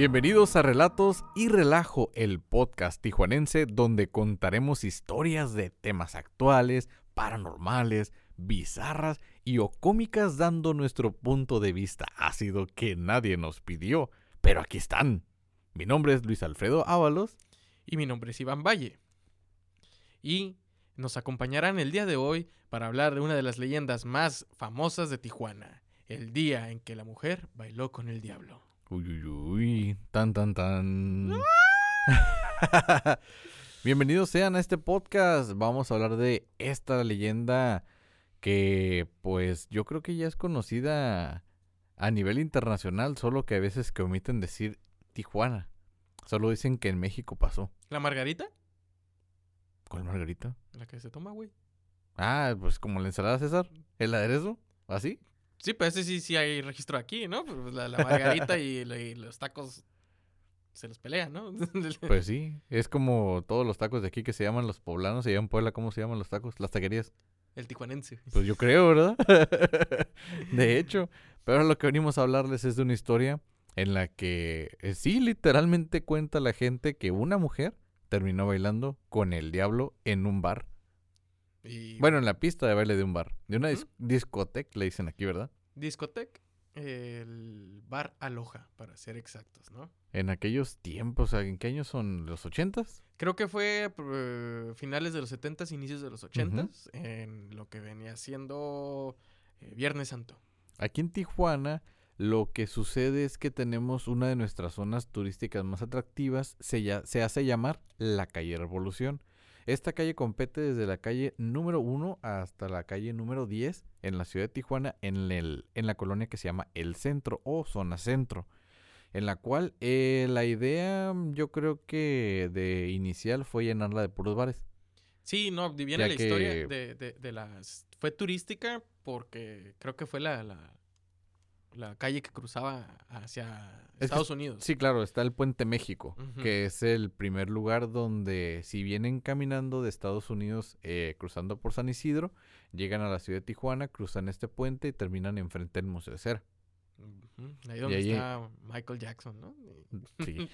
Bienvenidos a Relatos y Relajo, el podcast tijuanense donde contaremos historias de temas actuales, paranormales, bizarras y o cómicas dando nuestro punto de vista ácido que nadie nos pidió, pero aquí están. Mi nombre es Luis Alfredo Ábalos. Y mi nombre es Iván Valle. Y nos acompañarán el día de hoy para hablar de una de las leyendas más famosas de Tijuana, el día en que la mujer bailó con el diablo. Uy, uy, uy, tan, tan, tan. Bienvenidos sean a este podcast. Vamos a hablar de esta leyenda que pues yo creo que ya es conocida a nivel internacional, solo que a veces que omiten decir Tijuana. Solo dicen que en México pasó. ¿La margarita? ¿Cuál margarita? La que se toma, güey. Ah, pues como la ensalada César, el aderezo, así. Sí, pues ese sí, sí hay registro aquí, ¿no? Pues la, la margarita y, la- y los tacos se los pelean, ¿no? Pues sí, es como todos los tacos de aquí que se llaman los poblanos, se llaman Puebla, ¿cómo se llaman los tacos? Las taquerías. El tijuanense. Pues yo creo, ¿verdad? de hecho, pero lo que venimos a hablarles es de una historia en la que eh, sí, literalmente cuenta la gente que una mujer terminó bailando con el diablo en un bar. Y Bueno, en la pista de baile de un bar. De una dis- discoteca, le dicen aquí, ¿verdad? discoteca, el bar Aloha, para ser exactos, ¿no? En aquellos tiempos, ¿en qué años son? ¿Los ochentas? Creo que fue eh, finales de los 70s, inicios de los 80s, en lo que venía siendo eh, Viernes Santo. Aquí en Tijuana, lo que sucede es que tenemos una de nuestras zonas turísticas más atractivas, se, se hace llamar la calle Revolución. Esta calle compete desde la calle número 1 hasta la calle número 10 en la ciudad de Tijuana, en, el, en la colonia que se llama El Centro o Zona Centro. En la cual eh, la idea, yo creo que de inicial fue llenarla de puros bares. Sí, no, viene Ya la historia de, de- de las... Fue turística porque creo que fue la, la, la calle que cruzaba hacia Estados Unidos. Sí, claro, está el Puente México, que es el primer lugar donde si vienen caminando de Estados Unidos, eh, cruzando por San Isidro, llegan a la ciudad de Tijuana, cruzan este puente y terminan enfrente del Museo de Cera. Ahí donde ahí- está Michael Jackson, ¿no? Y- Sí.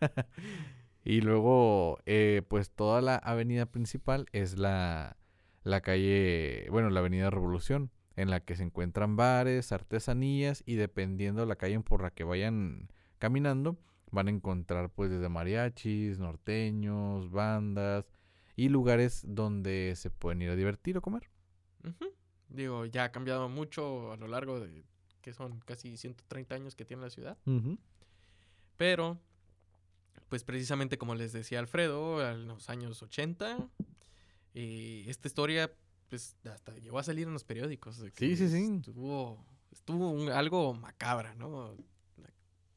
y luego, eh, pues toda la avenida principal es la, la calle, bueno, la avenida Revolución, en la que se encuentran bares, artesanías y dependiendo la calle por la que vayan caminando, van a encontrar pues desde mariachis, norteños, bandas y lugares donde se pueden ir a divertir o comer. Digo, ya ha cambiado mucho a lo largo de que son casi 130 años que tiene la ciudad. Pero, pues precisamente como les decía Alfredo, en los años 80, eh, esta historia, pues hasta llegó a salir en los periódicos. de Sí, sí, sí. Estuvo, estuvo un- algo macabra, ¿no?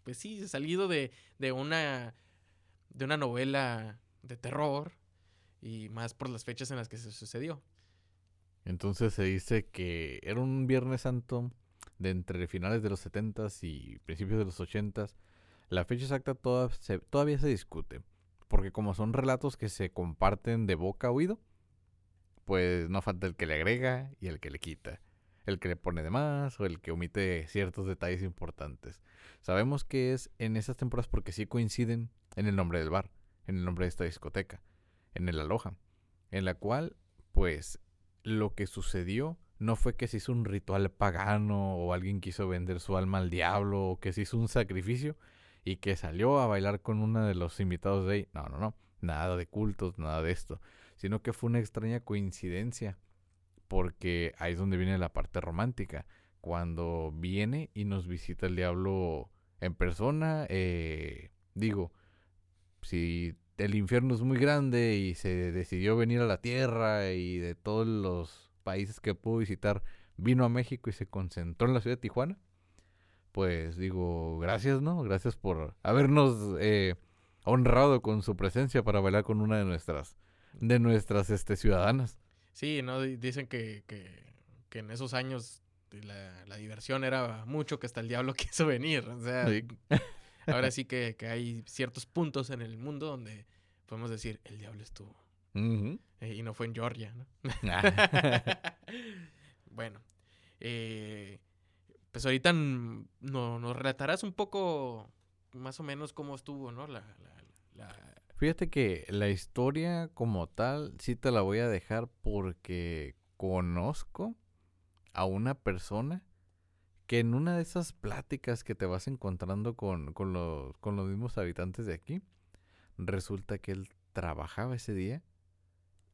Pues sí, salido de, de una de una novela de terror y más por las fechas en las que se sucedió. Entonces se dice que era un Viernes Santo de entre finales de los 70s y principios de los 80s. La fecha exacta toda- se- todavía se discute, porque como son relatos que se comparten de boca a oído, pues no falta el que le agrega y el que le quita, el que le pone de más o el que omite ciertos detalles importantes. Sabemos que es en esas temporadas porque sí coinciden en el nombre del bar, en el nombre de esta discoteca, en el Aloha, en la cual, pues, lo que sucedió no fue que se hizo un ritual pagano o alguien quiso vender su alma al diablo o que se hizo un sacrificio y que salió a bailar con uno de los invitados de ahí. No, no, no. Nada de cultos, nada de esto. Sino que fue una extraña coincidencia. Porque ahí es donde viene la parte romántica. Cuando viene y nos visita el diablo en persona, eh, digo, si el infierno es muy grande y se decidió venir a la tierra y de todos los países que pudo visitar vino a México y se concentró en la ciudad de Tijuana, pues digo, gracias, ¿no? Gracias por habernos eh, honrado con su presencia para bailar con una de nuestras, de nuestras este, ciudadanas. Sí, ¿no? Di- Dicen que, que, que en esos años la, la diversión era mucho que hasta el diablo quiso venir. O sea, Sí. ahora sí que, que hay ciertos puntos en el mundo donde podemos decir, el diablo estuvo. Eh, y no fue en Georgia, ¿no? bueno, eh, pues ahorita no, nos relatarás un poco más o menos cómo estuvo, ¿no? La, Fíjate que la historia como tal sí te la voy a dejar porque conozco a una persona que en una de esas pláticas que te vas encontrando con, con, los, con los mismos habitantes de aquí, resulta que él trabajaba ese día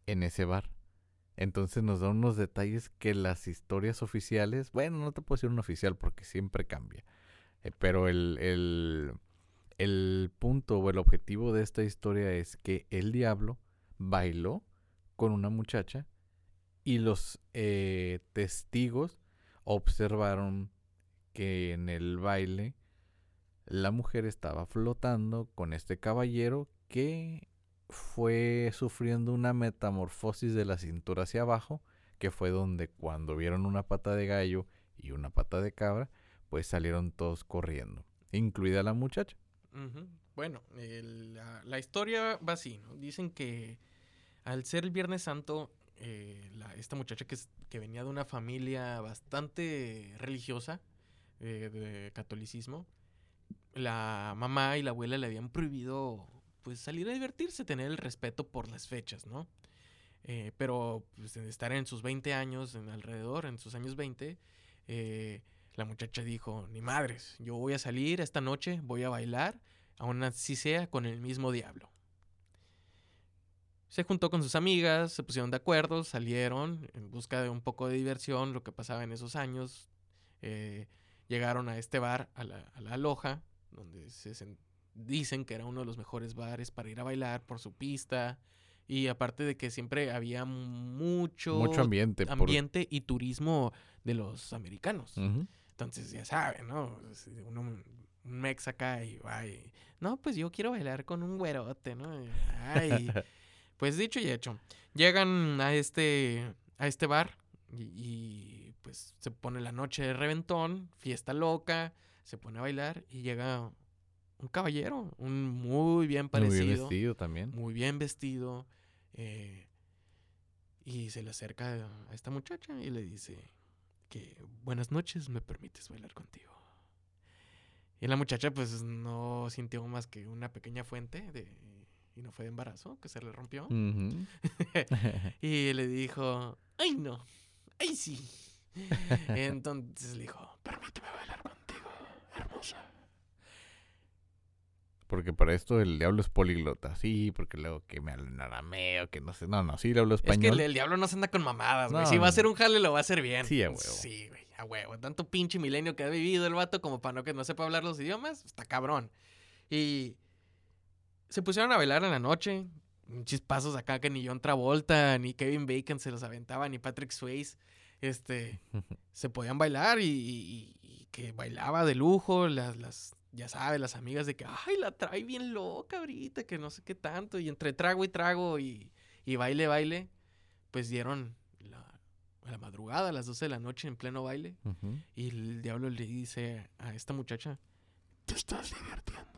en ese bar. Entonces nos da unos detalles que las historias oficiales, bueno, no te puedo decir un oficial porque siempre cambia, eh, pero el, el, el punto o el objetivo de esta historia es que el diablo bailó con una muchacha y los eh, testigos observaron que en el baile la mujer estaba flotando con este caballero que fue sufriendo una metamorfosis de la cintura hacia abajo, que fue donde cuando vieron una pata de gallo y una pata de cabra, pues salieron todos corriendo, incluida la muchacha. Bueno, la, historia va así, ¿no? Dicen que al ser el Viernes Santo, eh, esta muchacha que, venía de una familia bastante religiosa, eh, de catolicismo, la mamá y la abuela le habían prohibido pues salir a divertirse, tener el respeto por las fechas, ¿no? Eh, pero pues, estar en sus 20 años, en alrededor, en sus años 20, eh, la muchacha dijo, ni madres, yo voy a salir esta noche, voy a bailar, aún así sea con el mismo diablo. Se juntó con sus amigas, se pusieron de acuerdo, salieron en busca de un poco de diversión, lo que pasaba en esos años. Eh, llegaron a este bar, a la, a la loja, donde se, dicen que era uno de los mejores bares para ir a bailar por su pista. Y aparte de que siempre había mucho, mucho ambiente, ambiente y turismo de los americanos. Entonces, ya saben, ¿no? Uno, un mex acá y va no, pues yo quiero bailar con un güerote, ¿no? Ay, pues dicho y hecho. Llegan a este, a este bar y, y, pues se pone la noche de reventón, fiesta loca, se pone a bailar y llega un caballero, un muy bien parecido. Muy bien vestido también. Muy bien vestido. Eh, y se le acerca a esta muchacha y le dice que buenas noches, me permites bailar contigo. Y la muchacha pues no sintió más que una pequeña fuente de, y no fue de embarazo, que se le rompió. y le dijo, ay no, ay sí. Entonces le dijo, permíteme bailar contigo, hermosa. Porque para esto el diablo es políglota, sí, porque luego que me hablan arameo, que no sé, no, no, sí, le hablo español. Es que el, diablo no se anda con mamadas, güey. si va a hacer un jale, lo va a hacer bien. Sí, a huevo. Sí, güey, a huevo. Tanto pinche milenio que ha vivido el vato como para no que no sepa hablar los idiomas, está cabrón. Y se pusieron a bailar en la noche, chispazos acá que ni John Travolta, ni Kevin Bacon se los aventaba, ni Patrick Swayze, este, se podían bailar y, y que bailaba de lujo, las, las ya sabes, las amigas de que, ay, la trae bien loca ahorita, que no sé qué tanto. Y entre trago y trago y, y baile, baile, pues dieron la, a la madrugada, a las 12 de la noche en pleno baile. Y el diablo le dice a esta muchacha, te estás divirtiendo.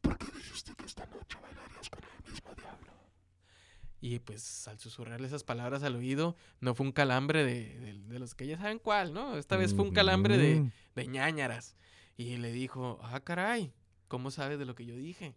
¿Por qué dijiste que esta noche bailarías con el mismo diablo? Y pues al susurrarle esas palabras al oído, no fue un calambre de, de, los que ya saben cuál, ¿no? Esta vez fue un calambre de, de ñañaras. Y le dijo, ah, caray, ¿cómo sabes de lo que yo dije?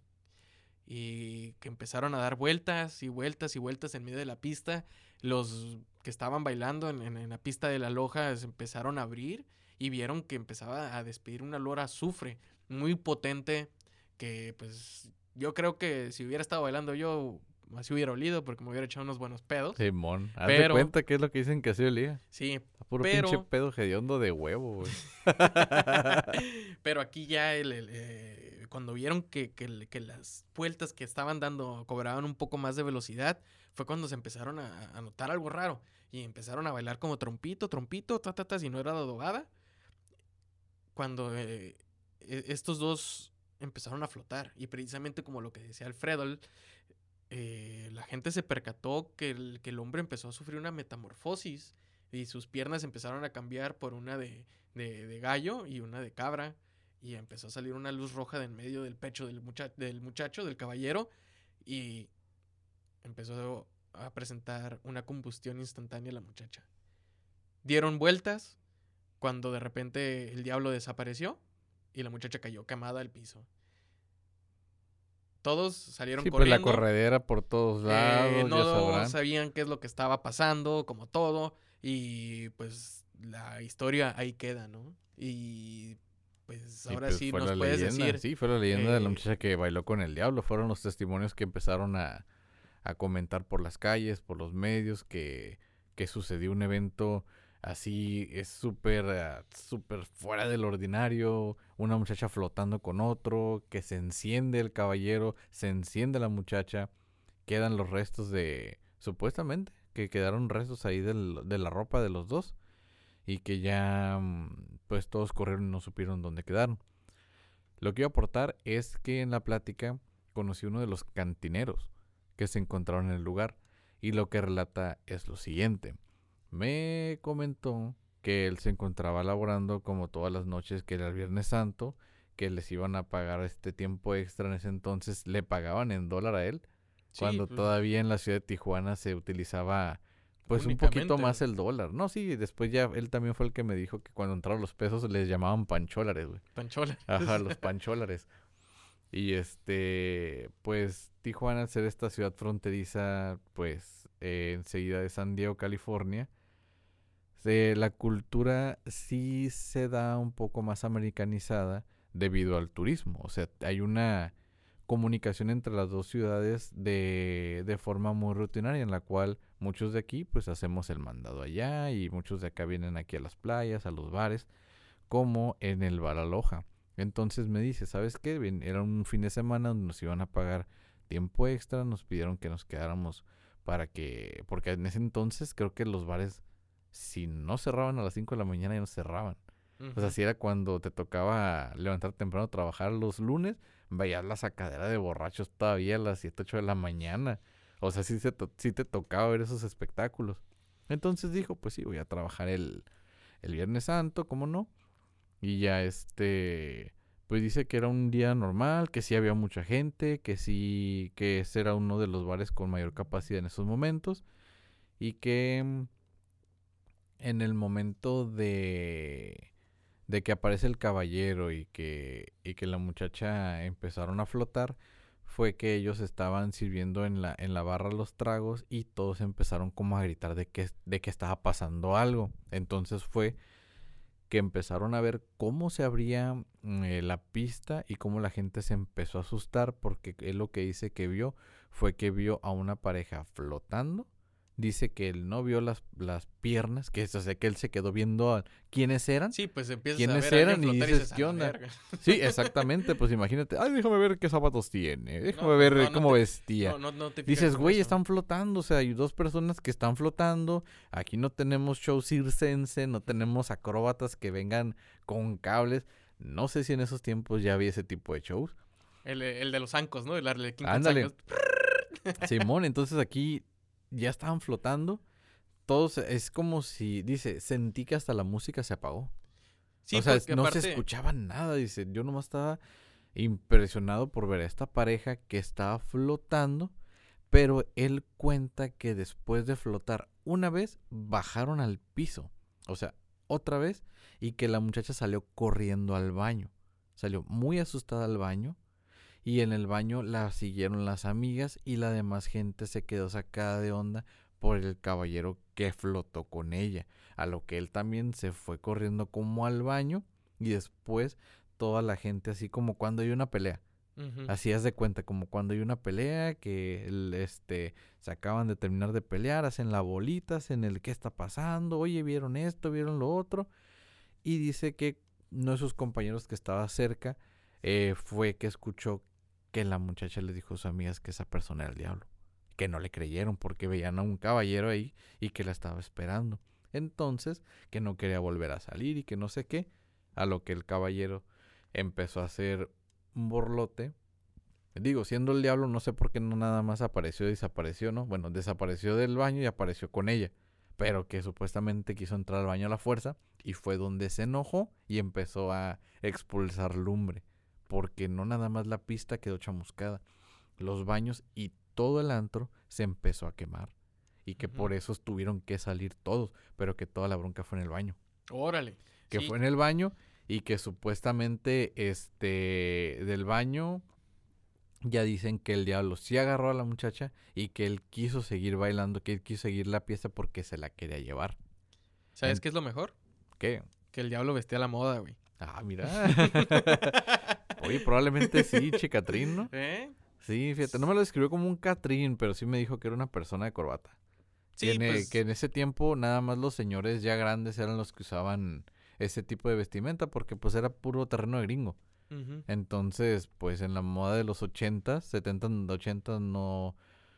Y que empezaron a dar vueltas y vueltas y vueltas en medio de la pista. Los que estaban bailando en, la pista de la loja empezaron a abrir y vieron que empezaba a despedir una olor a azufre muy potente que pues yo creo que si hubiera estado bailando yo así hubiera olido porque me hubiera echado unos buenos pedos. Simón, haz pero, cuenta que es lo que dicen que así olía. Sí, puro pinche pedo hediondo de huevo, güey. pero aquí ya el, eh, cuando vieron que, que, las vueltas que estaban dando cobraban un poco más de velocidad, fue cuando se empezaron a, notar algo raro y empezaron a bailar como trompito, trompito, ta, ta, ta, si no era dogada. Cuando eh, e, estos dos empezaron a flotar y precisamente como lo que decía Alfredo, eh, la gente se percató que el, que el, hombre empezó a sufrir una metamorfosis y sus piernas empezaron a cambiar por una de, de, gallo y una de cabra y empezó a salir una luz roja del medio del pecho del, del muchacho, del caballero y empezó a presentar una combustión instantánea a la muchacha. Dieron vueltas cuando de repente el diablo desapareció y la muchacha cayó quemada al piso. Todos salieron sí, corriendo. pues la corredera por todos lados, no sabían qué es lo que estaba pasando, como todo, y pues la historia ahí queda, ¿no? Y pues ahora pues, sí nos puedes decir. Sí, fue la leyenda de la muchacha que bailó con el diablo. Fueron los testimonios que empezaron a, a comentar por las calles, por los medios, que, que sucedió un evento así, es súper, ah, súper fuera del ordinario. Una muchacha flotando con otro, que se enciende el caballero, se enciende la muchacha. Quedan los restos de, supuestamente, que quedaron restos ahí del, de la ropa de los dos. Y que ya mm, pues todos corrieron y no supieron dónde quedaron. Lo que iba a aportar es que en la plática conocí uno de los cantineros que se encontraron en el lugar y lo que relata es lo siguiente. Me comentó que él se encontraba laborando como todas las noches que era el Viernes Santo, que les iban a pagar este tiempo extra en ese entonces, le pagaban en dólar a él, cuando pues. todavía en la ciudad de Tijuana se utilizaba pues un poquito más el dólar. No, sí, después ya él también fue el que me dijo que cuando entraron los pesos les llamaban pancholares, güey. Pancholares. Ajá, los pancholares. Y este, pues Tijuana, al ser esta ciudad fronteriza, pues eh, enseguida de San Diego, California, la cultura sí se da un poco más americanizada debido al turismo. O sea, hay una comunicación entre las dos ciudades de, de forma muy rutinaria en la cual muchos de aquí pues hacemos el mandado allá y muchos de acá vienen aquí a las playas, a los bares, como en el bar Aloha. Entonces me dice, ¿sabes qué? Era un fin de semana donde nos iban a pagar tiempo extra, nos pidieron que nos quedáramos para que, porque en ese entonces creo que los bares, si no cerraban a las 5 de la mañana, ya no cerraban. O sea, si era cuando te tocaba levantar temprano trabajar los lunes, veías la sacadera de borrachos todavía a las 7, 8 de la mañana. O sea, sí, se sí te tocaba ver esos espectáculos. Entonces dijo, pues sí, voy a trabajar el, el Viernes Santo, ¿cómo no? Y ya este, pues dice que era un día normal, que sí había mucha gente, que sí, que ese era uno de los bares con mayor capacidad en esos momentos. Y que mm, en el momento de de que aparece el caballero y que, y que la muchacha empezaron a flotar, fue que ellos estaban sirviendo en la, en la barra los tragos y todos empezaron como a gritar de que, de que estaba pasando algo. Entonces fue que empezaron a ver cómo se abría mm, eh, la pista y cómo la gente se empezó a asustar porque él lo que dice que vio fue que vio a una pareja flotando dice que él no vio las, las piernas, que es, o sea, que él se quedó viendo a quiénes eran. Sí, pues empiezas quiénes a ver eran y dices, ¿qué onda? Sí, exactamente, pues imagínate, ay, déjame ver qué zapatos tiene, déjame ver cómo vestía. dices, güey, están flotando, o sea, hay dos personas que están flotando, aquí no tenemos show circense, no tenemos acróbatas que vengan con cables. No sé si en esos tiempos ya había ese tipo de shows. El, el de los ancos, ¿no? El arlequín Ándale. Simón, entonces aquí ya estaban flotando. Todos, es como si, dice, sentí que hasta la música se apagó. Sí, o sea, no se escuchaba nada, dice. Yo nomás estaba impresionado por ver a esta pareja que estaba flotando, pero él cuenta que después de flotar una vez, bajaron al piso. O sea, otra vez, y que la muchacha salió corriendo al baño. Salió muy asustada al baño y en el baño la siguieron las amigas y la demás gente se quedó sacada de onda por el caballero que flotó con ella, a lo que él también se fue corriendo como al baño y después toda la gente así como cuando hay una pelea. Así es de cuenta, como cuando hay una pelea que este se acaban de terminar de pelear, hacen la bolitas en el qué está pasando, oye, vieron esto, vieron lo otro. Y dice que uno de sus compañeros que estaba cerca eh, fue que escuchó que la muchacha le dijo a sus amigas que esa persona era el diablo. Que no le creyeron porque veían a un caballero ahí y que la estaba esperando. Entonces, que no quería volver a salir y que no sé qué. A lo que el caballero empezó a hacer un borlote. Digo, siendo el diablo, no sé por qué no nada más apareció y desapareció, ¿no? Bueno, desapareció del baño y apareció con ella. Pero que supuestamente quiso entrar al baño a la fuerza y fue donde se enojó y empezó a expulsar lumbre porque no nada más la pista quedó chamuscada, los baños y todo el antro se empezó a quemar y que por eso tuvieron que salir todos, pero que toda la bronca fue en el baño. Órale. Que fue en el baño y que supuestamente este del baño ya dicen que el diablo sí agarró a la muchacha y que él quiso seguir bailando, que él quiso seguir la pieza porque se la quería llevar. ¿Sabes qué es lo mejor? ¿Qué? Que el diablo vestía la moda, güey. Ah, mira. Oye, probablemente sí, Chicatrín, ¿no? ¿Eh? Sí, fíjate, no me lo describió como un Catrín, pero sí me dijo que era una persona de corbata. Sí, que, en, pues que en ese tiempo nada más los señores ya grandes eran los que usaban ese tipo de vestimenta porque pues era puro terreno de gringo. Entonces, pues en la moda de los 80, 70, 80 no,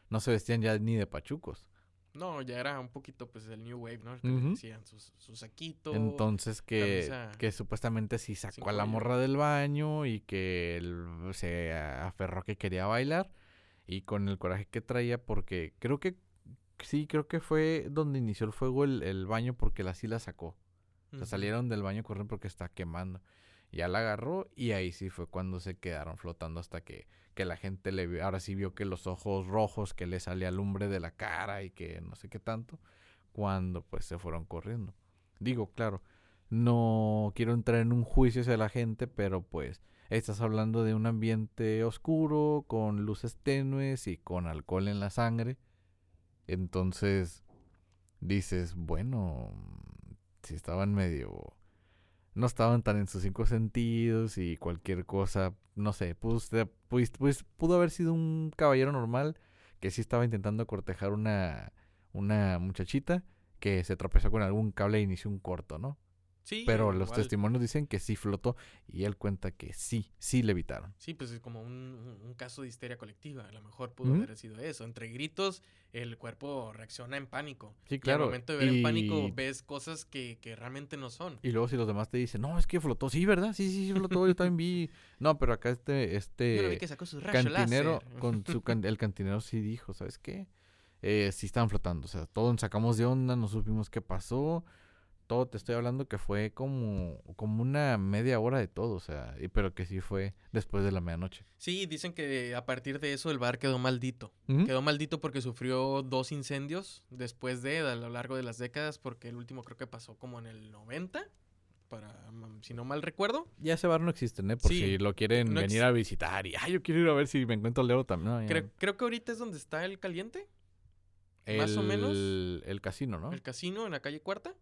no se vestían ya ni de pachucos. No, ya era un poquito pues el New Wave, ¿no? Que decían sus, su saquito. Entonces que, que supuestamente sí sacó a la morra del baño y que él se aferró que quería bailar y con el coraje que traía porque creo que sí, creo que fue donde inició el fuego el, el baño porque la sí la sacó. O sea, salieron del baño corriendo porque está quemando. Ya la agarró y ahí sí fue cuando se quedaron flotando hasta que, que la gente le vio. Ahora sí vio que los ojos rojos, que le salía lumbre de la cara y que no sé qué tanto. Cuando pues se fueron corriendo. Digo, claro, no quiero entrar en un juicio hacia la gente, pero pues estás hablando de un ambiente oscuro, con luces tenues y con alcohol en la sangre. Entonces dices, bueno, si estaban medio no estaban tan en sus cinco sentidos y cualquier cosa, no sé, pues, pues, pudo haber sido un caballero normal que sí estaba intentando cortejar una, una muchachita que se tropezó con algún cable e inició un corto, ¿no? Pero los testimonios dicen que sí flotó y él cuenta que sí, sí le evitaron. Sí, pues es como un, caso de histeria colectiva. A lo mejor pudo haber sido eso. Entre gritos, el cuerpo reacciona en pánico. Sí, claro. Y al momento de ver en pánico, ves cosas que, realmente no son. Y luego si los demás te dicen, no, es que flotó. Sí, ¿verdad? Sí, sí, sí flotó. Yo también vi. No, pero acá este, este cantinero, con su el cantinero sí dijo, ¿sabes qué? Eh, sí estaban flotando. O sea, todos sacamos de onda, no supimos qué pasó todo te estoy hablando que fue como, como una media hora de todo, o sea, y, pero que sí fue después de la medianoche. Sí, dicen que a partir de eso el bar quedó maldito. Quedó maldito porque sufrió dos incendios después de, a lo largo de las décadas, porque el último creo que pasó como en el 90, para, si no mal recuerdo. Ya ese bar no existe, ¿eh? Por si lo quieren venir a visitar y, ay, yo quiero ir a ver si me encuentro Leo también. creo, creo que ahorita es donde está el caliente. más o menos. El casino, ¿no? El casino en la calle Cuarta.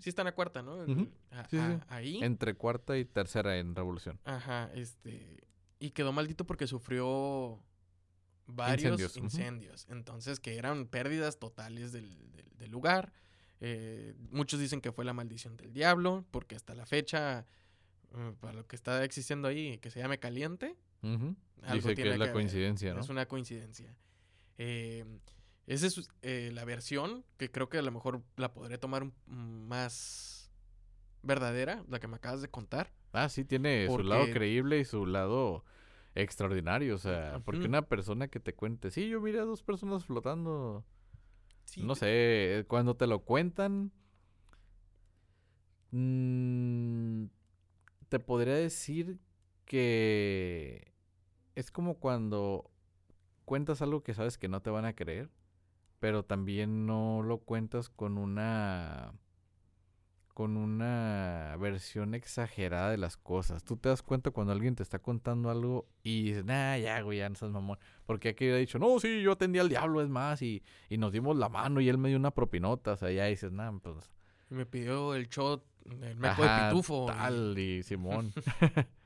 Sí está en la cuarta, ¿no? Ahí. Entre cuarta y tercera en Revolución. Ajá, este... Y quedó maldito porque sufrió varios incendios. Entonces, que eran pérdidas totales del, lugar. Eh, muchos dicen que fue la maldición del diablo, porque hasta la fecha, eh, para lo que está existiendo ahí, que se llame caliente. Dice que es la coincidencia, ¿no? Es una coincidencia. Eh, esa es eh, la versión que creo que a lo mejor la podré tomar más verdadera, la que me acabas de contar. Ah, sí, tiene su lado creíble y su lado extraordinario. O sea, porque una persona que te cuente, sí, yo miré a dos personas flotando. No sé, cuando te lo cuentan, mm, te podría decir que es como cuando cuentas algo que sabes que no te van a creer pero también no lo cuentas con una con una versión exagerada de las cosas. Tú te das cuenta cuando alguien te está contando algo y dices, nah, ya, güey, ya no seas mamón. Porque aquí ha dicho, no, sí, yo atendí al diablo, es más, y, y nos dimos la mano y él me dio una propinota. O sea, ya dices, nah, pues. Me pidió el shot, el meco de pitufo. Tal, y, Simón.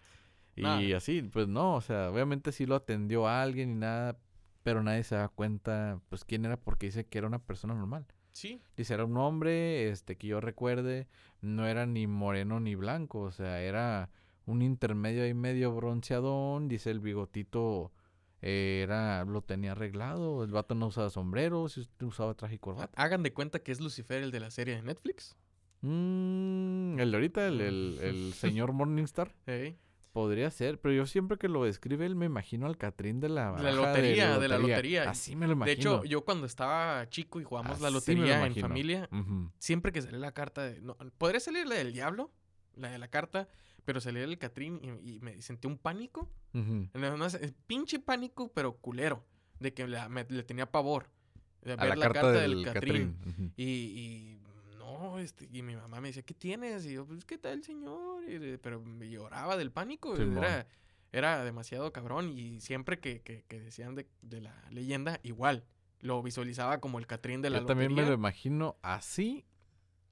y así, pues no, o sea, obviamente sí lo atendió a alguien y nada, pero nadie se da cuenta, pues, quién era porque dice que era una persona normal. Sí. Dice, era un hombre, este, que yo recuerde, no era ni moreno ni blanco, o sea, era un intermedio ahí medio bronceadón, dice el bigotito eh, era, lo tenía arreglado, el vato no usaba sombrero, usaba traje y corbata. Hagan de cuenta que es Lucifer el de la serie de Netflix. Mm, el de ahorita, el, el, el señor Morningstar. Sí. Podría ser, pero yo siempre que lo describe él me imagino al Catrín de la, la lotería, de la lotería. Así me lo imagino. De hecho, yo cuando estaba chico y jugamos la lotería en familia, siempre que salía la carta de... No, podría salir la del diablo, la de la carta, pero salía el Catrín y, me sentí un pánico. pinche pánico, pero culero. De que le tenía pavor. De ver la, carta, del, Catrín. y este, y mi mamá me decía, ¿qué tienes? Y yo, pues, ¿qué tal, señor? pero me lloraba del pánico. era, Era demasiado cabrón y siempre que, que, que decían de, de, la leyenda, igual. Lo visualizaba como el Catrín de la Yo también me lo imagino así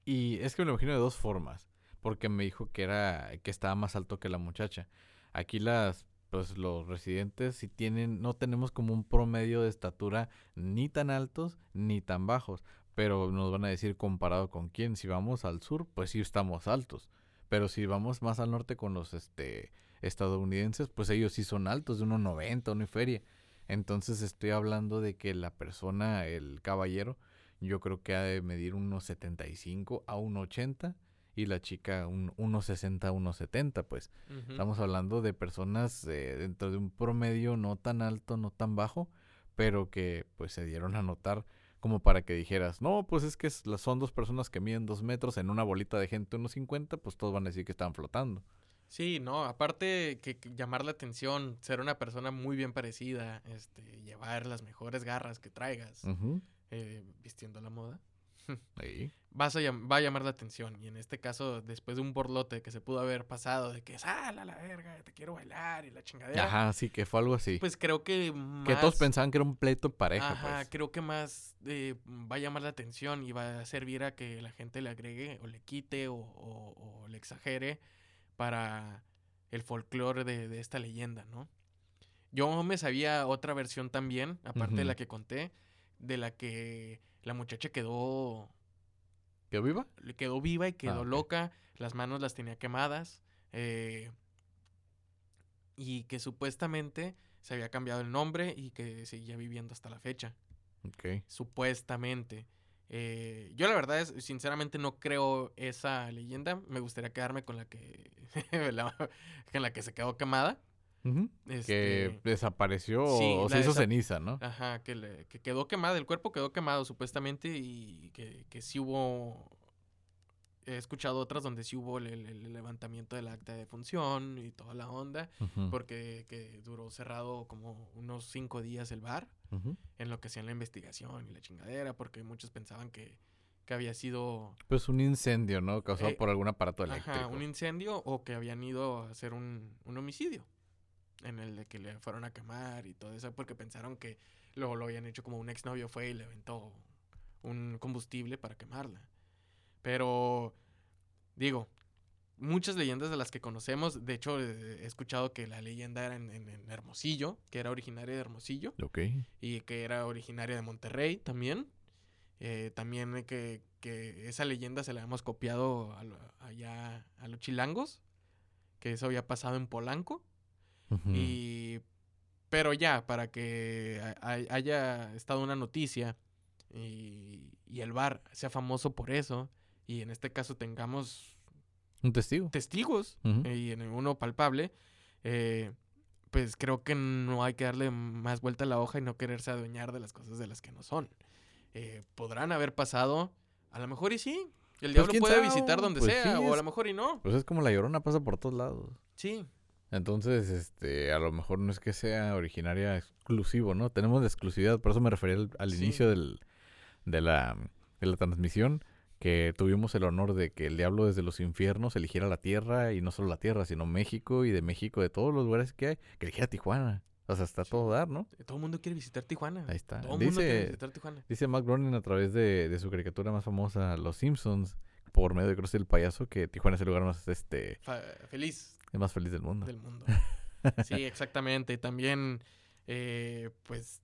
y es que me lo imagino de dos formas. Porque me dijo que era que estaba más alto que la muchacha. Aquí las pues los residentes si tienen no tenemos como un promedio de estatura ni tan altos ni tan bajos, pero nos van a decir comparado con quién, si vamos al sur, pues sí estamos altos. Pero si vamos más al norte con los este estadounidenses, pues ellos sí son altos, de 1.90, una feria. Entonces estoy hablando de que la persona, el caballero, yo creo que ha de medir unos 75 a 1.80 y la chica un 1.60 a 1.70, pues. Estamos hablando de personas eh, dentro de un promedio no tan alto, no tan bajo, pero que pues se dieron a notar como para que dijeras, no, pues es que son dos personas que miden dos metros en una bolita de gente 1.50, pues todos van a decir que están flotando. Sí, no, aparte que, llamar la atención, ser una persona muy bien parecida, este, llevar las mejores garras que traigas, eh, vistiendo la moda. Vas a va a llamar la atención. Y en este caso, después de un borlote que se pudo haber pasado de que sal a la verga, te quiero bailar y la chingadera. Ajá, sí, que fue algo así. Pues creo que Que todos pensaban que era un pleito pareja. Ajá, pues. creo que más eh, va a llamar la atención y va a servir a que la gente le agregue o le quite o, le exagere para el folclore de, esta leyenda, ¿no? Yo me sabía otra versión también, aparte de la que conté, de la que la muchacha quedó... ¿Quedó viva? Quedó viva y quedó ah, loca. Las manos las tenía quemadas. Eh, y que supuestamente se había cambiado el nombre y que seguía viviendo hasta la fecha. Ok. Supuestamente. Eh, yo la verdad es, sinceramente no creo esa leyenda. Me gustaría quedarme con la que, con la que se quedó quemada que este, desapareció o se hizo ceniza, ¿no? Ajá, que, le, que quedó quemado, el cuerpo quedó quemado supuestamente y que, que sí hubo... He escuchado otras donde sí hubo el, levantamiento del acta de función y toda la onda, porque que duró cerrado como unos cinco días el bar, en lo que hacían la investigación y la chingadera, porque muchos pensaban que, que había sido... Pues un incendio, ¿no? Causado eh, por algún aparato eléctrico. Ajá, un incendio o que habían ido a hacer un, un homicidio en el de que le fueron a quemar y todo eso, porque pensaron que luego lo habían hecho como un exnovio fue y le aventó un combustible para quemarla. Pero, digo, muchas leyendas de las que conocemos, de hecho he escuchado que la leyenda era en, Hermosillo, que era originaria de Hermosillo. Ok. Y que era originaria de Monterrey también. Eh, también que, que, esa leyenda se la hemos copiado allá a los chilangos, que eso había pasado en Polanco. Y. Pero ya, para que haya estado una noticia y, el bar sea famoso por eso, y en este caso tengamos. Un testigo. Testigos, y en uno palpable, eh, pues creo que no hay que darle más vuelta a la hoja y no quererse adueñar de las cosas de las que no son. Eh, podrán haber pasado, a lo mejor y sí. El pues, diablo puede visitar donde pues sea, o a lo mejor y no. Pues es como la llorona pasa por todos lados. Sí, entonces, este, a lo mejor no es que sea originaria exclusivo, ¿no? Tenemos exclusividad, por eso me refería al, inicio del, de, la, de la transmisión, que tuvimos el honor de que el diablo desde los infiernos eligiera la tierra, y no solo la tierra, sino México, y de México, de todos los lugares que hay, que eligiera Tijuana. O sea, está todo dar, ¿no? Todo el mundo quiere visitar Tijuana. Ahí está. Todo el mundo quiere visitar Tijuana. Dice Mac Groening a través de, de, su caricatura más famosa, Los Simpsons, por medio de Cross el Payaso, que Tijuana es el lugar más este feliz. El más feliz del mundo. Del mundo. sí, exactamente. También, eh, pues,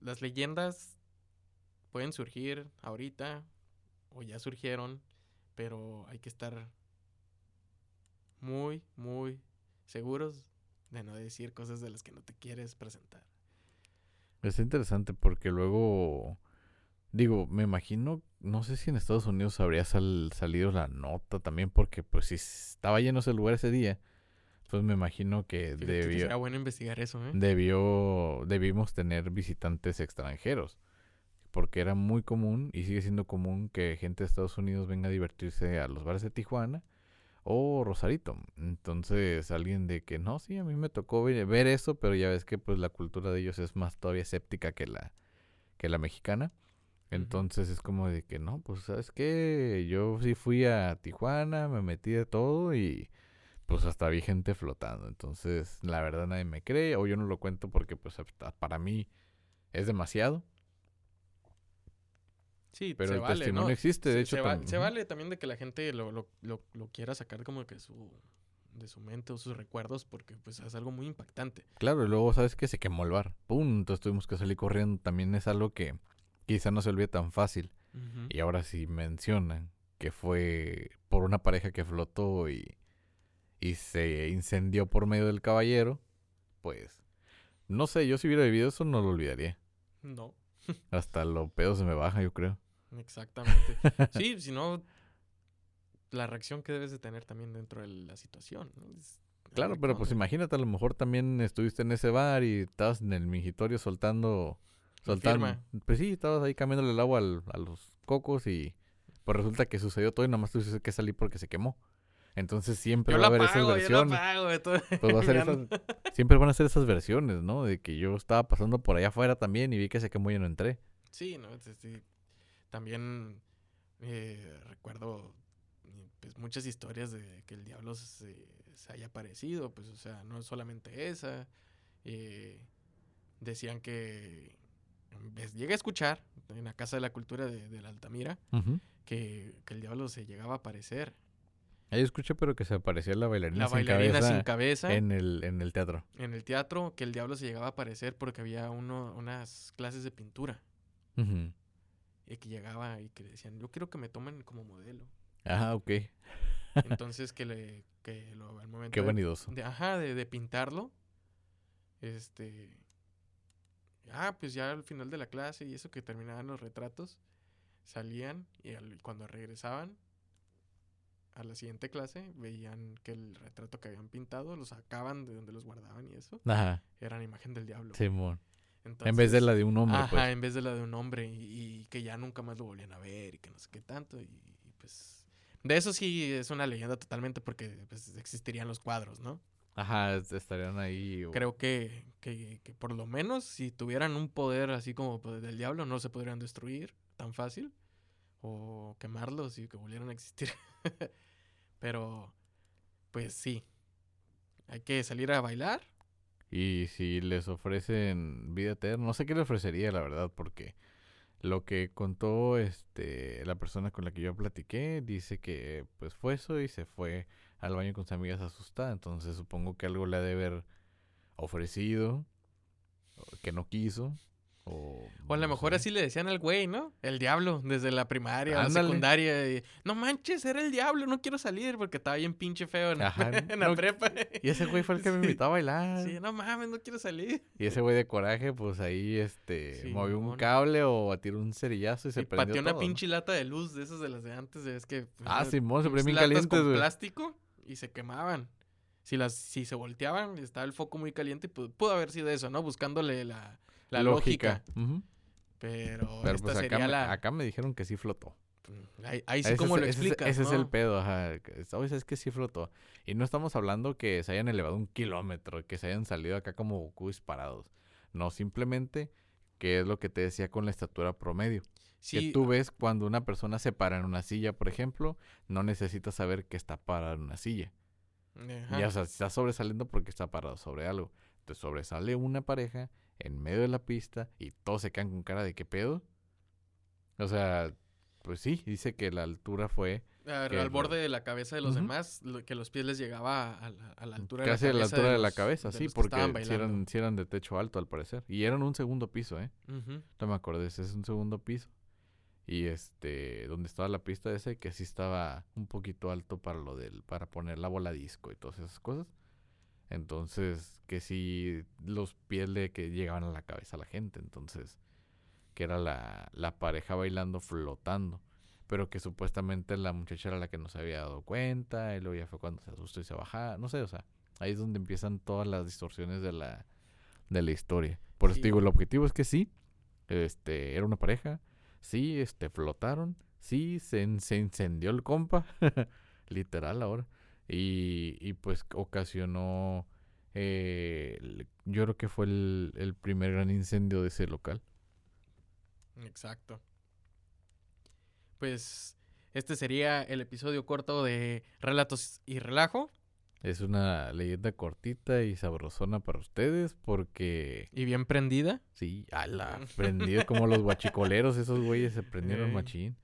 las leyendas pueden surgir ahorita o ya surgieron, pero hay que estar muy, muy seguros de no decir cosas de las que no te quieres presentar. Es interesante porque luego Digo, me imagino, no sé si en Estados Unidos habría salido la nota también, porque pues si estaba lleno ese lugar ese día, pues me imagino que debió... Sería bueno investigar eso, ¿eh? Debió, debimos tener visitantes extranjeros, porque era muy común y sigue siendo común que gente de Estados Unidos venga a divertirse a los bares de Tijuana o Rosarito. Entonces, alguien de que no, sí, a mí me tocó ver, ver eso, pero ya ves que pues la cultura de ellos es más todavía escéptica que la, que la mexicana. Entonces es como de que no, pues sabes qué, yo sí fui a Tijuana, me metí de todo y pues hasta vi gente flotando. Entonces, la verdad nadie me cree o yo no lo cuento porque pues para mí es demasiado. Sí, pero el testimonio ¿no? existe, de hecho. Se, vale también de que la gente lo, lo, lo, lo, quiera sacar como que su, de su mente o sus recuerdos porque pues es algo muy impactante. Claro, y luego sabes que se quemó el bar. Pum, entonces tuvimos que salir corriendo. También es algo que quizá no se olvide tan fácil. Y ahora sí mencionan que fue por una pareja que flotó y, y se incendió por medio del caballero, pues no sé, yo si hubiera vivido eso no lo olvidaría. No. Hasta lo pedo se me baja, yo creo. Exactamente. sí, si no, la reacción que debes de tener también dentro de la situación. claro, pero pues imagínate, a lo mejor también estuviste en ese bar y estabas en el mingitorio soltando... pues sí, estabas ahí cambiándole el agua a los cocos y pues resulta que sucedió todo y nada más tuviste que salir porque se quemó. Entonces siempre va a haber esas versiones. Pues siempre van a ser esas versiones, ¿no? De que yo estaba pasando por allá afuera también y vi que se quemó y no entré. Sí, no, sí. También eh, recuerdo pues muchas historias de que el diablo se, haya aparecido, pues o sea, no solamente esa. Eh, decían que llegué a escuchar en la Casa de la Cultura de, la Altamira que, el diablo se llegaba a aparecer. Ahí escuché, pero que se aparecía la bailarina, la bailarina sin, cabeza, en el, en el teatro. En el teatro, que el diablo se llegaba a aparecer porque había uno, unas clases de pintura. Y que llegaba y que decían, yo quiero que me tomen como modelo. Ajá, ok. Entonces que le, que lo, al momento Qué vanidoso. De, ajá, de, de, pintarlo, este, ah, pues ya al final de la clase y eso que terminaban los retratos, salían y cuando regresaban a la siguiente clase, veían que el retrato que habían pintado lo sacaban de donde los guardaban y eso. Ajá. Eran imagen del diablo. Simón. en vez de la de un hombre. Ajá, pues. en vez de la de un hombre y, que ya nunca más lo volvían a ver y que no sé qué tanto. y pues de eso sí es una leyenda totalmente porque pues, existirían los cuadros, ¿no? Ajá, estarían ahí. Creo que, que, que, por lo menos si tuvieran un poder así como del diablo, no se podrían destruir tan fácil. O quemarlos y que volvieran a existir. Pero, pues sí. Hay que salir a bailar. Y si les ofrecen vida eterna, no sé qué le ofrecería, la verdad, porque lo que contó este la persona con la que yo platiqué dice que pues fue eso y se fue al baño con sus amigas asustada. Entonces supongo que algo le ha de haber ofrecido que no quiso o, a lo mejor así le decían al güey, ¿no? El diablo, desde la primaria, la secundaria. Y, no manches, era el diablo, no quiero salir porque estaba bien pinche feo en, la prepa. Y ese güey fue el que me invitó a bailar. Sí, no mames, no quiero salir. Y ese güey de coraje, pues ahí, este, movió un cable o tiró un cerillazo y se y prendió pateó una pinche lata de luz de esas de las de antes. Es que... Pues, ah, Simón, se bien caliente. con plástico y se quemaban. Si, las, si se volteaban, estaba el foco muy caliente y pudo haber sido eso, ¿no? Buscándole la la lógica. Pero, esta pues sería acá, la... acá me dijeron que sí flotó. Mm, ahí, sí, como lo explicas, Ese, es el pedo, ajá. Es que sí flotó. Y no estamos hablando que se hayan elevado un kilómetro, que se hayan salido acá como Goku disparados. No, simplemente que es lo que te decía con la estatura promedio. Que tú ves cuando una persona se para en una silla, por ejemplo, no necesitas saber que está parada en una silla. Ya, o sea, está sobresaliendo porque está parado sobre algo. Te sobresale una pareja en medio de la pista y todos se quedan con cara de qué pedo. O sea, pues sí, dice que la altura fue... al borde de la cabeza de los demás, que los pies les llegaba a la, a la altura de la cabeza. Casi a la altura de, la cabeza, sí, porque si eran, eran, de techo alto al parecer. Y eran un segundo piso, ¿eh? No me acordé, es un segundo piso. Y este, donde estaba la pista ese, que sí estaba un poquito alto para lo del, para poner la bola disco y todas esas cosas. Entonces, que si los pies de que llegaban a la cabeza a la gente. Entonces, que era la, la pareja bailando flotando. Pero que supuestamente la muchacha era la que no se había dado cuenta. Y luego ya fue cuando se asustó y se bajaba. No sé, o sea, ahí es donde empiezan todas las distorsiones de la, de la historia. Por eso digo, el objetivo es que sí, este, era una pareja. Sí, este, flotaron. Sí, se, se incendió el compa. Literal ahora. Y, y pues ocasionó, eh, yo creo que fue el, el primer gran incendio de ese local. Exacto. Pues este sería el episodio corto de Relatos y Relajo. Es una leyenda cortita y sabrosona para ustedes porque... ¿Y bien prendida? Sí, ala, prendido como los guachicoleros, esos güeyes se prendieron machín.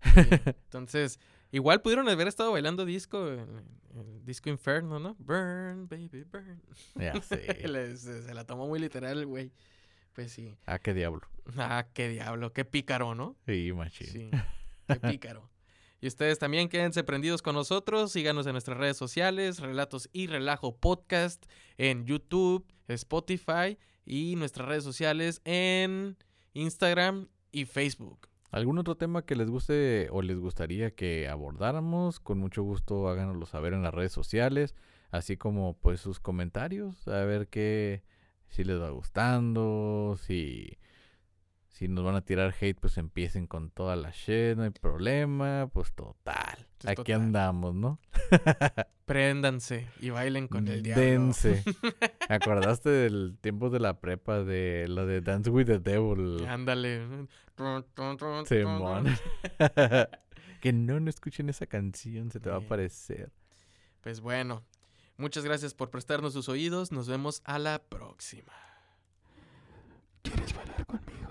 Entonces, igual pudieron haber estado bailando disco, el, disco Inferno, ¿no? Burn, baby, burn. Ya sé. se, la tomó muy literal, güey. Pues sí. Ah, qué diablo. Ah, qué diablo, qué pícaro, ¿no? Sí, machín. Sí, qué pícaro. Y ustedes también quédense prendidos con nosotros. Síganos en nuestras redes sociales, Relatos y Relajo Podcast, en YouTube, Spotify y nuestras redes sociales en Instagram y Facebook. ¿Algún otro tema que les guste o les gustaría que abordáramos? Con mucho gusto háganoslo saber en las redes sociales, así como pues sus comentarios, a ver qué, si les va gustando, si si nos van a tirar hate, pues empiecen con toda la shit, no hay problema, pues total. Aquí andamos, ¿no? Préndanse y bailen con el diablo. Dense. ¿Acordaste del tiempo de la prepa de lo de Dance with the Devil? Ándale. Simón. que no, no escuchen esa canción, se te va a aparecer. Pues bueno, muchas gracias por prestarnos sus oídos. Nos vemos a la próxima. ¿Quieres bailar conmigo?